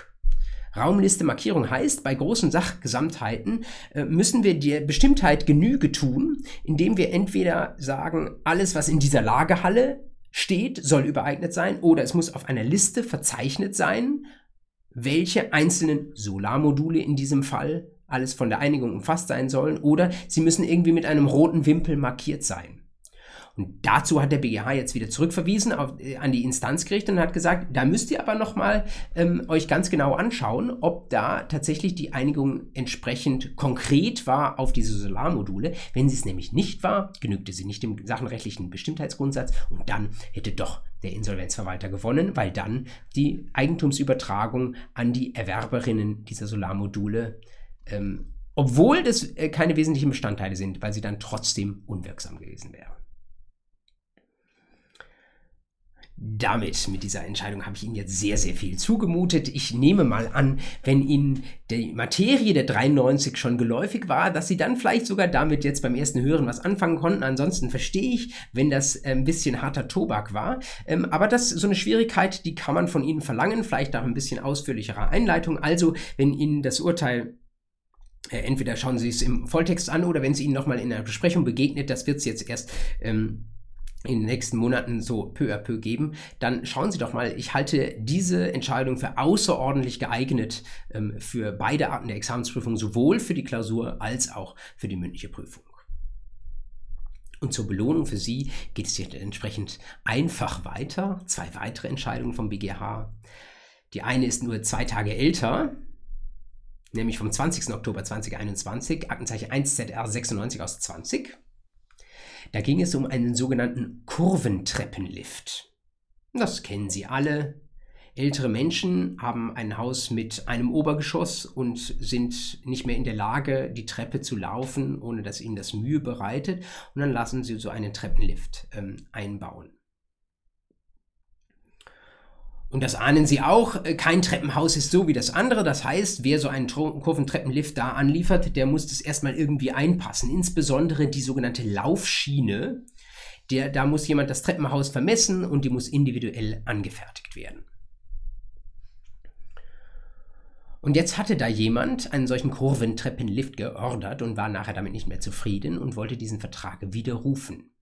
Raumliste Markierung heißt, bei großen Sachgesamtheiten äh, müssen wir der Bestimmtheit Genüge tun, indem wir entweder sagen, alles, was in dieser Lagerhalle steht, soll übereignet sein, oder es muss auf einer Liste verzeichnet sein, welche einzelnen Solarmodule in diesem Fall alles von der Einigung umfasst sein sollen, oder sie müssen irgendwie mit einem roten Wimpel markiert sein. Und dazu hat der BGH jetzt wieder zurückverwiesen auf, äh, an die Instanzgerichte und hat gesagt, da müsst ihr aber nochmal ähm, euch ganz genau anschauen, ob da tatsächlich die Einigung entsprechend konkret war auf diese Solarmodule. Wenn sie es nämlich nicht war, genügte sie nicht dem sachenrechtlichen Bestimmtheitsgrundsatz und dann hätte doch der Insolvenzverwalter gewonnen, weil dann die Eigentumsübertragung an die Erwerberinnen dieser Solarmodule ähm, obwohl das äh, keine wesentlichen Bestandteile sind, weil sie dann trotzdem unwirksam gewesen wären. Damit, mit dieser Entscheidung, habe ich Ihnen jetzt sehr, sehr viel zugemutet. Ich nehme mal an, wenn Ihnen die Materie der 93 schon geläufig war, dass Sie dann vielleicht sogar damit jetzt beim ersten Hören was anfangen konnten. Ansonsten verstehe ich, wenn das äh, ein bisschen harter Tobak war. Ähm, aber das ist so eine Schwierigkeit, die kann man von Ihnen verlangen. Vielleicht auch ein bisschen ausführlichere Einleitung. Also, wenn Ihnen das Urteil äh, entweder schauen Sie es im Volltext an oder wenn es Ihnen nochmal in der Besprechung begegnet, das wird es jetzt erst ähm, in den nächsten Monaten so peu à peu geben, dann schauen Sie doch mal, ich halte diese Entscheidung für außerordentlich geeignet ähm, für beide Arten der Examensprüfung, sowohl für die Klausur als auch für die mündliche Prüfung. Und zur Belohnung für Sie geht es jetzt entsprechend einfach weiter. Zwei weitere Entscheidungen vom BGH. Die eine ist nur zwei Tage älter, nämlich vom 20. Oktober 2021, Aktenzeichen 1ZR 96 aus 20. Da ging es um einen sogenannten Kurventreppenlift. Das kennen Sie alle. Ältere Menschen haben ein Haus mit einem Obergeschoss und sind nicht mehr in der Lage, die Treppe zu laufen, ohne dass ihnen das Mühe bereitet. Und dann lassen sie so einen Treppenlift ähm, einbauen. Und das ahnen Sie auch, äh, kein Treppenhaus ist so wie das andere. Das heißt, wer so einen Kurventreppenlift da anliefert, der muss das erstmal irgendwie einpassen. Insbesondere die sogenannte Laufschiene. Der, da muss jemand das Treppenhaus vermessen und die muss individuell angefertigt werden. Und jetzt hatte da jemand einen solchen Kurventreppenlift geordert und war nachher damit nicht mehr zufrieden und wollte diesen Vertrag widerrufen.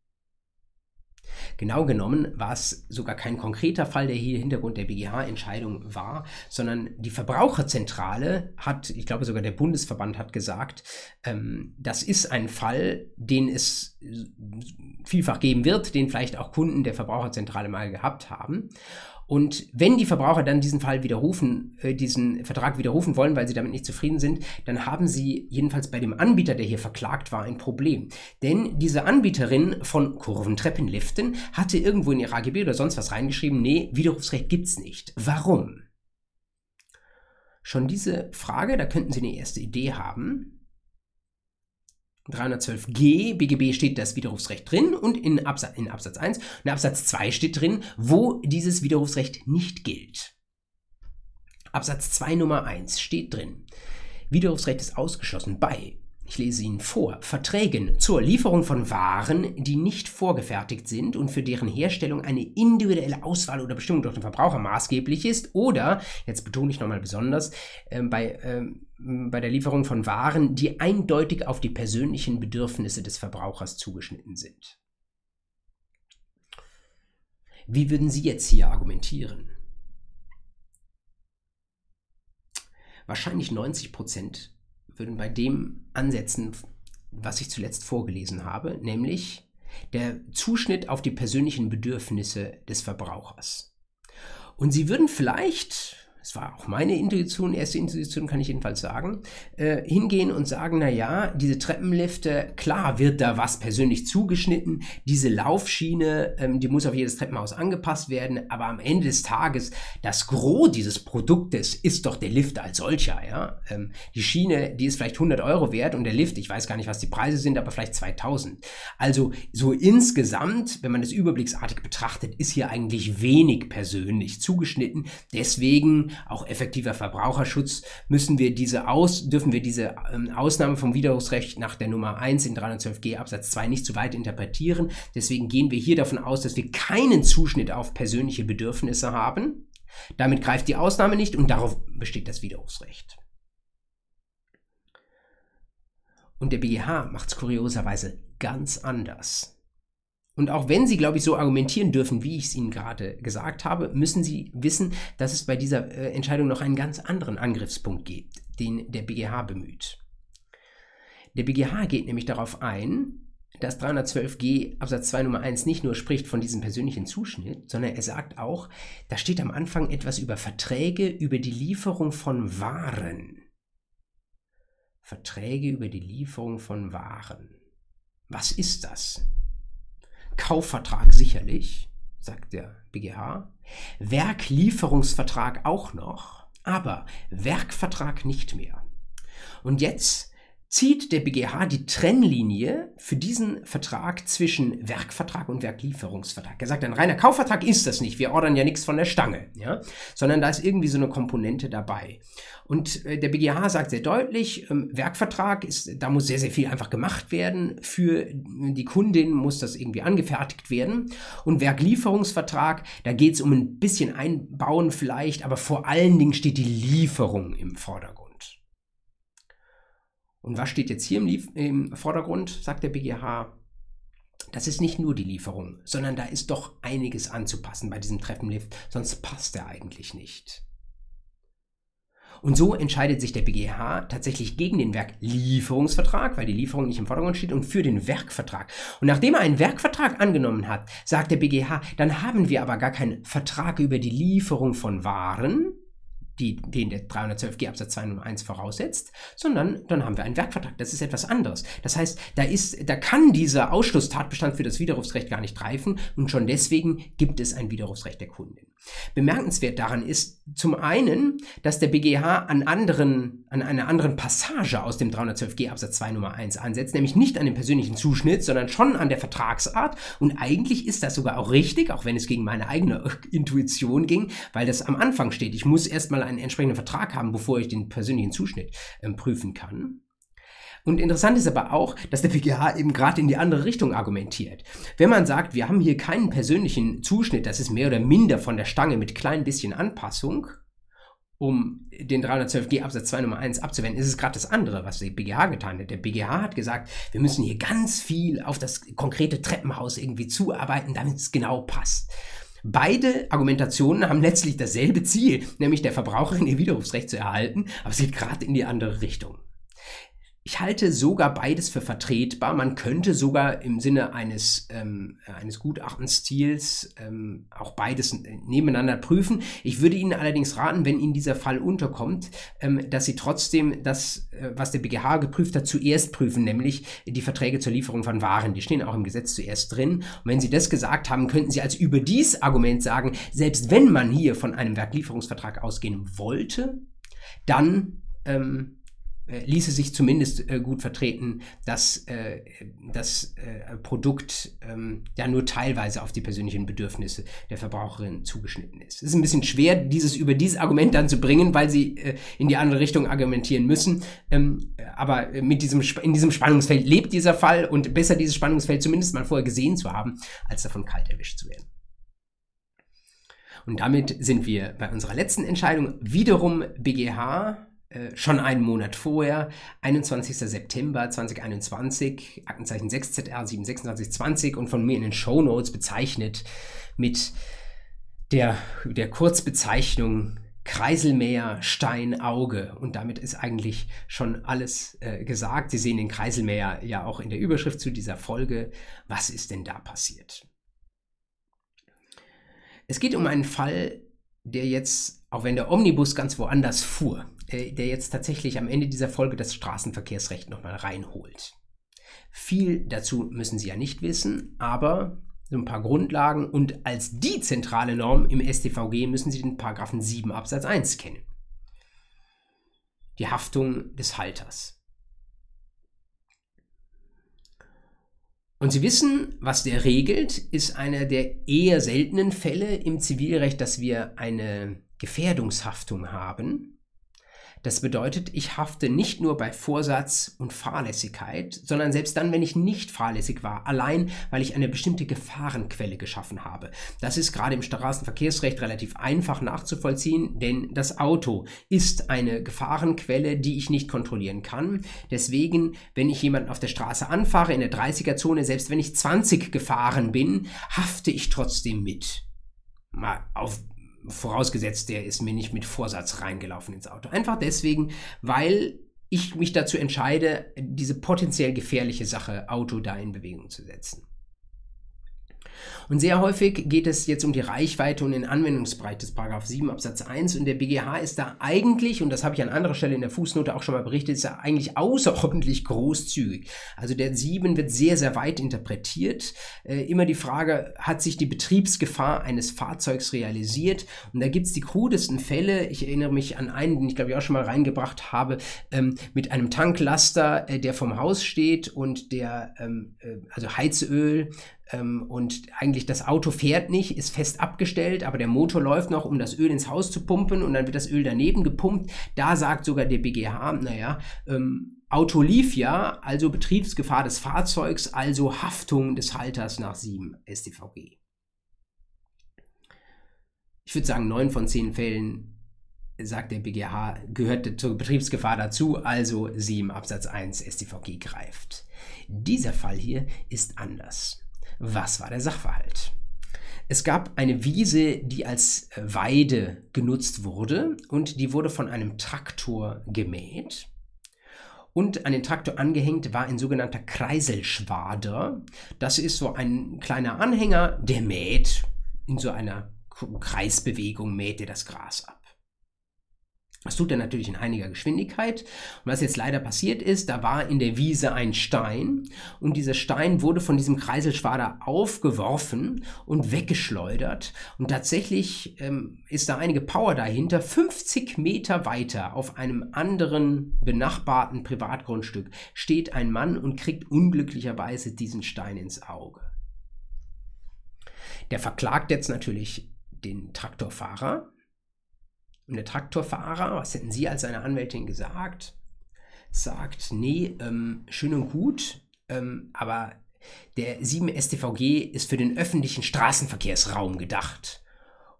Genau genommen war es sogar kein konkreter Fall, der hier Hintergrund der BGH-Entscheidung war, sondern die Verbraucherzentrale hat, ich glaube sogar der Bundesverband hat gesagt, ähm, das ist ein Fall, den es vielfach geben wird, den vielleicht auch Kunden der Verbraucherzentrale mal gehabt haben. Und wenn die Verbraucher dann diesen Fall widerrufen, äh, diesen Vertrag widerrufen wollen, weil sie damit nicht zufrieden sind, dann haben sie jedenfalls bei dem Anbieter, der hier verklagt war, ein Problem. Denn diese Anbieterin von Kurventreppenliften hatte irgendwo in ihr AGB oder sonst was reingeschrieben, nee, Widerrufsrecht gibt's nicht. Warum? Schon diese Frage, da könnten Sie eine erste Idee haben. 312g BGB steht das Widerrufsrecht drin und in, Absatz, in Absatz 1 und Absatz 2 steht drin, wo dieses Widerrufsrecht nicht gilt. Absatz 2 Nummer 1 steht drin. Widerrufsrecht ist ausgeschlossen bei ich lese Ihnen vor, Verträgen zur Lieferung von Waren, die nicht vorgefertigt sind und für deren Herstellung eine individuelle Auswahl oder Bestimmung durch den Verbraucher maßgeblich ist oder, jetzt betone ich nochmal besonders, äh, bei, äh, bei der Lieferung von Waren, die eindeutig auf die persönlichen Bedürfnisse des Verbrauchers zugeschnitten sind. Wie würden Sie jetzt hier argumentieren? Wahrscheinlich 90 Prozent würden bei dem ansetzen, was ich zuletzt vorgelesen habe, nämlich der Zuschnitt auf die persönlichen Bedürfnisse des Verbrauchers. Und sie würden vielleicht es war auch meine Intuition, erste Intuition kann ich jedenfalls sagen, äh, hingehen und sagen, na ja, diese Treppenlifte, klar wird da was persönlich zugeschnitten, diese Laufschiene, ähm, die muss auf jedes Treppenhaus angepasst werden, aber am Ende des Tages, das Gros dieses Produktes ist doch der Lift als solcher, ja. Ähm, die Schiene, die ist vielleicht 100 Euro wert und der Lift, ich weiß gar nicht, was die Preise sind, aber vielleicht 2000. Also so insgesamt, wenn man das überblicksartig betrachtet, ist hier eigentlich wenig persönlich zugeschnitten. Deswegen auch effektiver Verbraucherschutz, müssen wir diese aus, dürfen wir diese ähm, Ausnahme vom Widerrufsrecht nach der Nummer 1 in 312g Absatz 2 nicht zu weit interpretieren. Deswegen gehen wir hier davon aus, dass wir keinen Zuschnitt auf persönliche Bedürfnisse haben. Damit greift die Ausnahme nicht und darauf besteht das Widerrufsrecht. Und der BGH macht es kurioserweise ganz anders. Und auch wenn Sie, glaube ich, so argumentieren dürfen, wie ich es Ihnen gerade gesagt habe, müssen Sie wissen, dass es bei dieser äh, Entscheidung noch einen ganz anderen Angriffspunkt gibt, den der BGH bemüht. Der BGH geht nämlich darauf ein, dass 312g Absatz 2 Nummer 1 nicht nur spricht von diesem persönlichen Zuschnitt, sondern er sagt auch, da steht am Anfang etwas über Verträge über die Lieferung von Waren. Verträge über die Lieferung von Waren. Was ist das? Kaufvertrag sicherlich, sagt der BGH. Werklieferungsvertrag auch noch, aber Werkvertrag nicht mehr. Und jetzt zieht der BGH die Trennlinie für diesen Vertrag zwischen Werkvertrag und Werklieferungsvertrag. Er sagt, ein reiner Kaufvertrag ist das nicht. Wir ordern ja nichts von der Stange, ja? sondern da ist irgendwie so eine Komponente dabei. Und äh, der BGH sagt sehr deutlich, ähm, Werkvertrag ist, da muss sehr, sehr viel einfach gemacht werden. Für die Kundin muss das irgendwie angefertigt werden. Und Werklieferungsvertrag, da geht es um ein bisschen Einbauen vielleicht, aber vor allen Dingen steht die Lieferung im Vordergrund. Und was steht jetzt hier im, Lief im Vordergrund, sagt der BGH? Das ist nicht nur die Lieferung, sondern da ist doch einiges anzupassen bei diesem Treppenlift, sonst passt er eigentlich nicht. Und so entscheidet sich der BGH tatsächlich gegen den Werklieferungsvertrag, weil die Lieferung nicht im Vordergrund steht, und für den Werkvertrag. Und nachdem er einen Werkvertrag angenommen hat, sagt der BGH, dann haben wir aber gar keinen Vertrag über die Lieferung von Waren, die, den der 312g Absatz 2 Nummer 1 voraussetzt, sondern dann haben wir einen Werkvertrag. Das ist etwas anderes. Das heißt, da, ist, da kann dieser Ausschlusstatbestand für das Widerrufsrecht gar nicht greifen und schon deswegen gibt es ein Widerrufsrecht der Kundin. Bemerkenswert daran ist zum einen, dass der BGH an, anderen, an einer anderen Passage aus dem 312g Absatz 2 Nummer 1 ansetzt, nämlich nicht an dem persönlichen Zuschnitt, sondern schon an der Vertragsart. Und eigentlich ist das sogar auch richtig, auch wenn es gegen meine eigene Intuition ging, weil das am Anfang steht. Ich muss erstmal einen entsprechenden Vertrag haben, bevor ich den persönlichen Zuschnitt äh, prüfen kann. Und interessant ist aber auch, dass der BGH eben gerade in die andere Richtung argumentiert. Wenn man sagt, wir haben hier keinen persönlichen Zuschnitt, das ist mehr oder minder von der Stange mit klein bisschen Anpassung, um den 312g Absatz 2 Nummer 1 abzuwenden, ist es gerade das andere, was der BGH getan hat. Der BGH hat gesagt, wir müssen hier ganz viel auf das konkrete Treppenhaus irgendwie zuarbeiten, damit es genau passt. Beide Argumentationen haben letztlich dasselbe Ziel, nämlich der Verbraucherin ihr Widerrufsrecht zu erhalten, aber es geht gerade in die andere Richtung. Ich halte sogar beides für vertretbar. Man könnte sogar im Sinne eines, ähm, eines Gutachtenstils ähm, auch beides nebeneinander prüfen. Ich würde Ihnen allerdings raten, wenn Ihnen dieser Fall unterkommt, ähm, dass Sie trotzdem das, äh, was der BGH geprüft hat, zuerst prüfen, nämlich die Verträge zur Lieferung von Waren. Die stehen auch im Gesetz zuerst drin. Und wenn Sie das gesagt haben, könnten Sie als überdies Argument sagen, selbst wenn man hier von einem Werklieferungsvertrag ausgehen wollte, dann ähm, äh, ließe sich zumindest äh, gut vertreten, dass äh, das äh, Produkt ähm, ja nur teilweise auf die persönlichen Bedürfnisse der Verbraucherin zugeschnitten ist. Es ist ein bisschen schwer, dieses über dieses Argument dann zu bringen, weil sie äh, in die andere Richtung argumentieren müssen. Ähm, aber mit diesem, in diesem Spannungsfeld lebt dieser Fall und besser dieses Spannungsfeld zumindest mal vorher gesehen zu haben, als davon kalt erwischt zu werden. Und damit sind wir bei unserer letzten Entscheidung wiederum BGH äh, schon einen Monat vorher, 21. September 2021, Aktenzeichen 6ZR 72620 und von mir in den Show Notes bezeichnet mit der, der Kurzbezeichnung Kreiselmäher Stein Auge und damit ist eigentlich schon alles äh, gesagt. Sie sehen den Kreiselmäher ja auch in der Überschrift zu dieser Folge. Was ist denn da passiert? Es geht um einen Fall, der jetzt, auch wenn der Omnibus ganz woanders fuhr, äh, der jetzt tatsächlich am Ende dieser Folge das Straßenverkehrsrecht nochmal reinholt. Viel dazu müssen Sie ja nicht wissen, aber so ein paar Grundlagen und als die zentrale Norm im StVG müssen Sie den Paragraphen 7 Absatz 1 kennen. Die Haftung des Halters. Und Sie wissen, was der regelt, ist einer der eher seltenen Fälle im Zivilrecht, dass wir eine Gefährdungshaftung haben. Das bedeutet, ich hafte nicht nur bei Vorsatz und Fahrlässigkeit, sondern selbst dann, wenn ich nicht fahrlässig war, allein weil ich eine bestimmte Gefahrenquelle geschaffen habe. Das ist gerade im Straßenverkehrsrecht relativ einfach nachzuvollziehen, denn das Auto ist eine Gefahrenquelle, die ich nicht kontrollieren kann. Deswegen, wenn ich jemanden auf der Straße anfahre in der 30er-Zone, selbst wenn ich 20 gefahren bin, hafte ich trotzdem mit. Mal auf vorausgesetzt, der ist mir nicht mit Vorsatz reingelaufen ins Auto. Einfach deswegen, weil ich mich dazu entscheide, diese potenziell gefährliche Sache Auto da in Bewegung zu setzen. Und sehr häufig geht es jetzt um die Reichweite und den Anwendungsbereich des 7 Absatz 1 und der BGH ist da eigentlich, und das habe ich an anderer Stelle in der Fußnote auch schon mal berichtet, ist er eigentlich außerordentlich großzügig. Also der 7 wird sehr, sehr weit interpretiert. Äh, immer die Frage, hat sich die Betriebsgefahr eines Fahrzeugs realisiert? Und da gibt es die krudesten Fälle. Ich erinnere mich an einen, den ich glaube ich auch schon mal reingebracht habe, ähm, mit einem Tanklaster, äh, der vom Haus steht und der, ähm, äh, also Heizöl, ähm, und eigentlich das Auto fährt nicht, ist fest abgestellt, aber der Motor läuft noch, um das Öl ins Haus zu pumpen und dann wird das Öl daneben gepumpt. Da sagt sogar der BGH, naja, ähm, Auto lief ja, also Betriebsgefahr des Fahrzeugs, also Haftung des Halters nach 7 StVG. Ich würde sagen, 9 von 10 Fällen sagt der BGH, gehört zur Betriebsgefahr dazu, also 7 Absatz 1 StVG greift. Dieser Fall hier ist anders. Was war der Sachverhalt? Es gab eine Wiese, die als Weide genutzt wurde und die wurde von einem Traktor gemäht. Und an den Traktor angehängt war ein sogenannter Kreiselschwader. Das ist so ein kleiner Anhänger, der mäht. In so einer Kreisbewegung mäht er das Gras ab. Das tut er natürlich in einiger Geschwindigkeit. Und was jetzt leider passiert ist, da war in der Wiese ein Stein und dieser Stein wurde von diesem Kreiselschwader aufgeworfen und weggeschleudert. Und tatsächlich ähm, ist da einige Power dahinter. 50 Meter weiter auf einem anderen benachbarten Privatgrundstück steht ein Mann und kriegt unglücklicherweise diesen Stein ins Auge. Der verklagt jetzt natürlich den Traktorfahrer der Traktorfahrer, was hätten Sie als seine Anwältin gesagt? Sagt, nee, ähm, schön und gut, ähm, aber der 7 StVG ist für den öffentlichen Straßenverkehrsraum gedacht.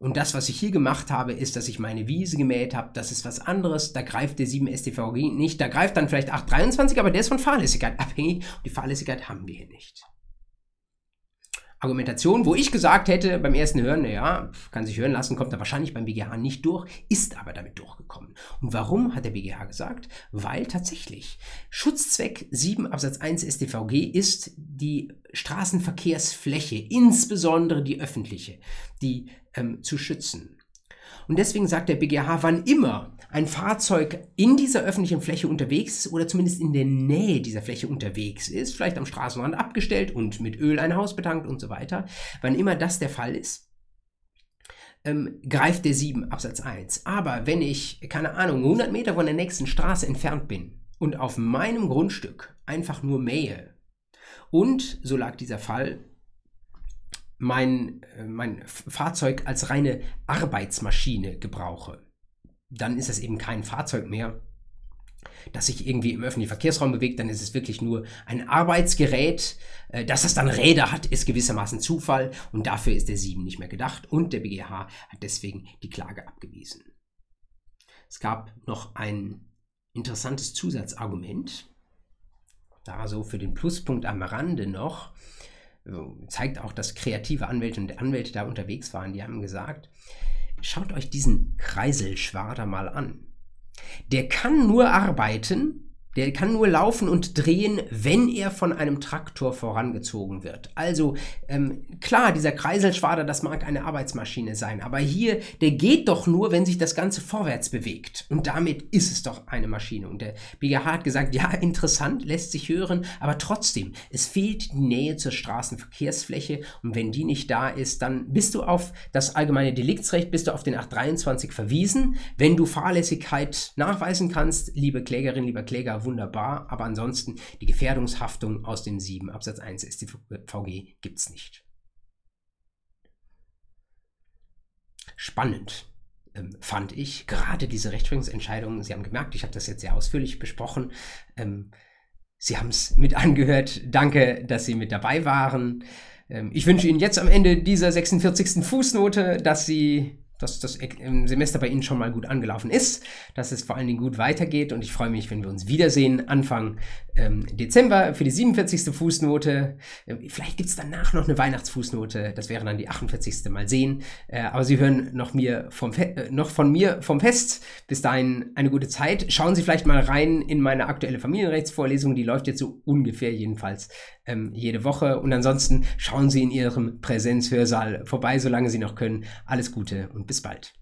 Und das, was ich hier gemacht habe, ist, dass ich meine Wiese gemäht habe. Das ist was anderes. Da greift der 7 StVG nicht. Da greift dann vielleicht 823, aber der ist von Fahrlässigkeit abhängig. Und die Fahrlässigkeit haben wir hier nicht. Argumentation, wo ich gesagt hätte beim ersten Hören, naja, kann sich hören lassen, kommt er wahrscheinlich beim BGH nicht durch, ist aber damit durchgekommen. Und warum hat der BGH gesagt? Weil tatsächlich Schutzzweck 7 Absatz 1 StVG ist die Straßenverkehrsfläche, insbesondere die öffentliche, die ähm, zu schützen. Und deswegen sagt der BGH, wann immer ein Fahrzeug in dieser öffentlichen Fläche unterwegs ist oder zumindest in der Nähe dieser Fläche unterwegs ist, vielleicht am Straßenrand abgestellt und mit Öl ein Haus betankt und so weiter, wann immer das der Fall ist, ähm, greift der 7 Absatz 1. Aber wenn ich, keine Ahnung, 100 Meter von der nächsten Straße entfernt bin und auf meinem Grundstück einfach nur mähe und, so lag dieser Fall, mein, äh, mein Fahrzeug als reine Arbeitsmaschine gebrauche, dann ist es eben kein Fahrzeug mehr, das sich irgendwie im öffentlichen Verkehrsraum bewegt, dann ist es wirklich nur ein Arbeitsgerät. Äh, dass es dann Räder hat, ist gewissermaßen Zufall und dafür ist der 7 nicht mehr gedacht und der BGH hat deswegen die Klage abgewiesen. Es gab noch ein interessantes Zusatzargument, da so für den Pluspunkt am Rande noch, zeigt auch, dass kreative Anwälte und Anwälte da unterwegs waren. Die haben gesagt, schaut euch diesen Kreiselschwader mal an. Der kann nur arbeiten, der kann nur laufen und drehen, wenn er von einem Traktor vorangezogen wird. Also ähm, klar, dieser Kreiselschwader, das mag eine Arbeitsmaschine sein, aber hier, der geht doch nur, wenn sich das Ganze vorwärts bewegt. Und damit ist es doch eine Maschine. Und der BGH hat gesagt, ja, interessant, lässt sich hören, aber trotzdem, es fehlt die Nähe zur Straßenverkehrsfläche. Und wenn die nicht da ist, dann bist du auf das allgemeine Deliktsrecht, bist du auf den 823 verwiesen. Wenn du Fahrlässigkeit nachweisen kannst, liebe Klägerin, lieber Kläger, wunderbar, aber ansonsten die Gefährdungshaftung aus dem 7 Absatz 1 StVG gibt es nicht. Spannend ähm, fand ich gerade diese Rechtsprechungsentscheidungen. Sie haben gemerkt, ich habe das jetzt sehr ausführlich besprochen. Ähm, Sie haben es mit angehört. Danke, dass Sie mit dabei waren. Ähm, ich wünsche Ihnen jetzt am Ende dieser 46. Fußnote, dass Sie dass das Semester bei Ihnen schon mal gut angelaufen ist, dass es vor allen Dingen gut weitergeht. Und ich freue mich, wenn wir uns wiedersehen Anfang ähm, Dezember für die 47. Fußnote. Äh, vielleicht gibt es danach noch eine Weihnachtsfußnote. Das wäre dann die 48. Mal sehen. Äh, aber Sie hören noch, mir vom äh, noch von mir vom Fest. Bis dahin eine gute Zeit. Schauen Sie vielleicht mal rein in meine aktuelle Familienrechtsvorlesung. Die läuft jetzt so ungefähr jedenfalls ähm, jede Woche. Und ansonsten schauen Sie in Ihrem Präsenzhörsaal vorbei, solange Sie noch können. Alles Gute und bis bald.